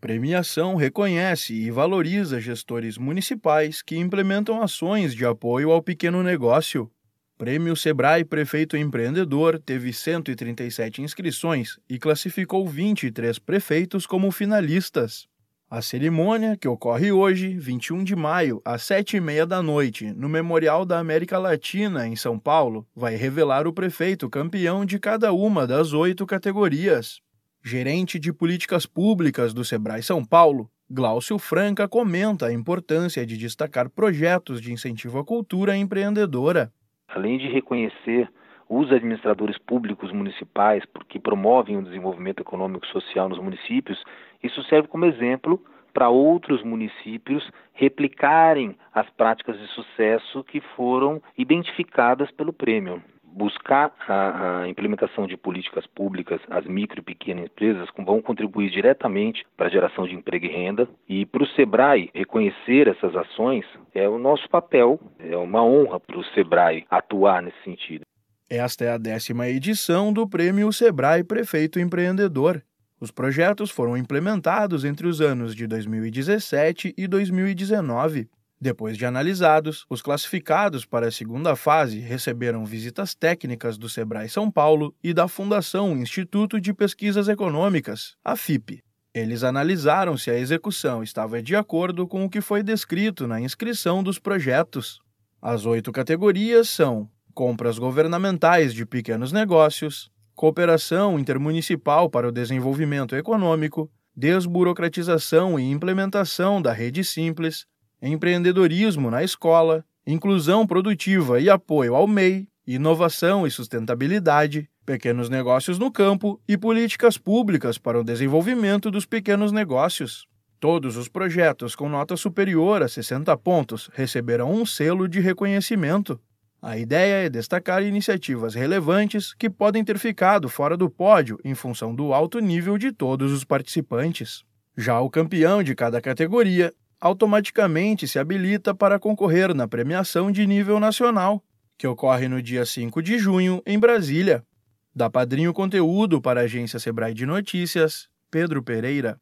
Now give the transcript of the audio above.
Premiação reconhece e valoriza gestores municipais que implementam ações de apoio ao pequeno negócio. Prêmio Sebrae Prefeito Empreendedor teve 137 inscrições e classificou 23 prefeitos como finalistas. A cerimônia, que ocorre hoje, 21 de maio, às 7h30 da noite, no Memorial da América Latina, em São Paulo, vai revelar o prefeito campeão de cada uma das oito categorias. Gerente de Políticas Públicas do Sebrae São Paulo, Glaucio Franca comenta a importância de destacar projetos de incentivo à cultura empreendedora. Além de reconhecer os administradores públicos municipais, porque promovem o desenvolvimento econômico e social nos municípios, isso serve como exemplo para outros municípios replicarem as práticas de sucesso que foram identificadas pelo prêmio. Buscar a, a, implementação de políticas públicas, as micro e pequenas empresas vão contribuir diretamente para a geração de emprego e renda. E para o SEBRAE reconhecer essas ações é o nosso papel, é uma honra para o SEBRAE atuar nesse sentido. Esta é a décima edição do Prêmio Sebrae Prefeito Empreendedor. Os projetos foram implementados entre os anos de 2017 e 2019. Depois de analisados, os classificados para a segunda fase receberam visitas técnicas do Sebrae São Paulo e da Fundação Instituto de Pesquisas Econômicas, a FIP. Eles analisaram se a execução estava de acordo com o que foi descrito na inscrição dos projetos. As oito categorias são compras governamentais de pequenos negócios, cooperação intermunicipal para o desenvolvimento econômico, desburocratização e implementação da rede simples, empreendedorismo na escola, inclusão produtiva e apoio ao MEI, inovação e sustentabilidade, pequenos negócios no campo e políticas públicas para o desenvolvimento dos pequenos negócios. Todos os projetos com nota superior a 60 pontos receberão um selo de reconhecimento. A ideia é destacar iniciativas relevantes que podem ter ficado fora do pódio em função do alto nível de todos os participantes. Já o campeão de cada categoria automaticamente se habilita para concorrer na premiação de nível nacional, que ocorre no dia 5 de junho em Brasília. Da Padrinho Conteúdo para a agência Sebrae de Notícias, Pedro Pereira.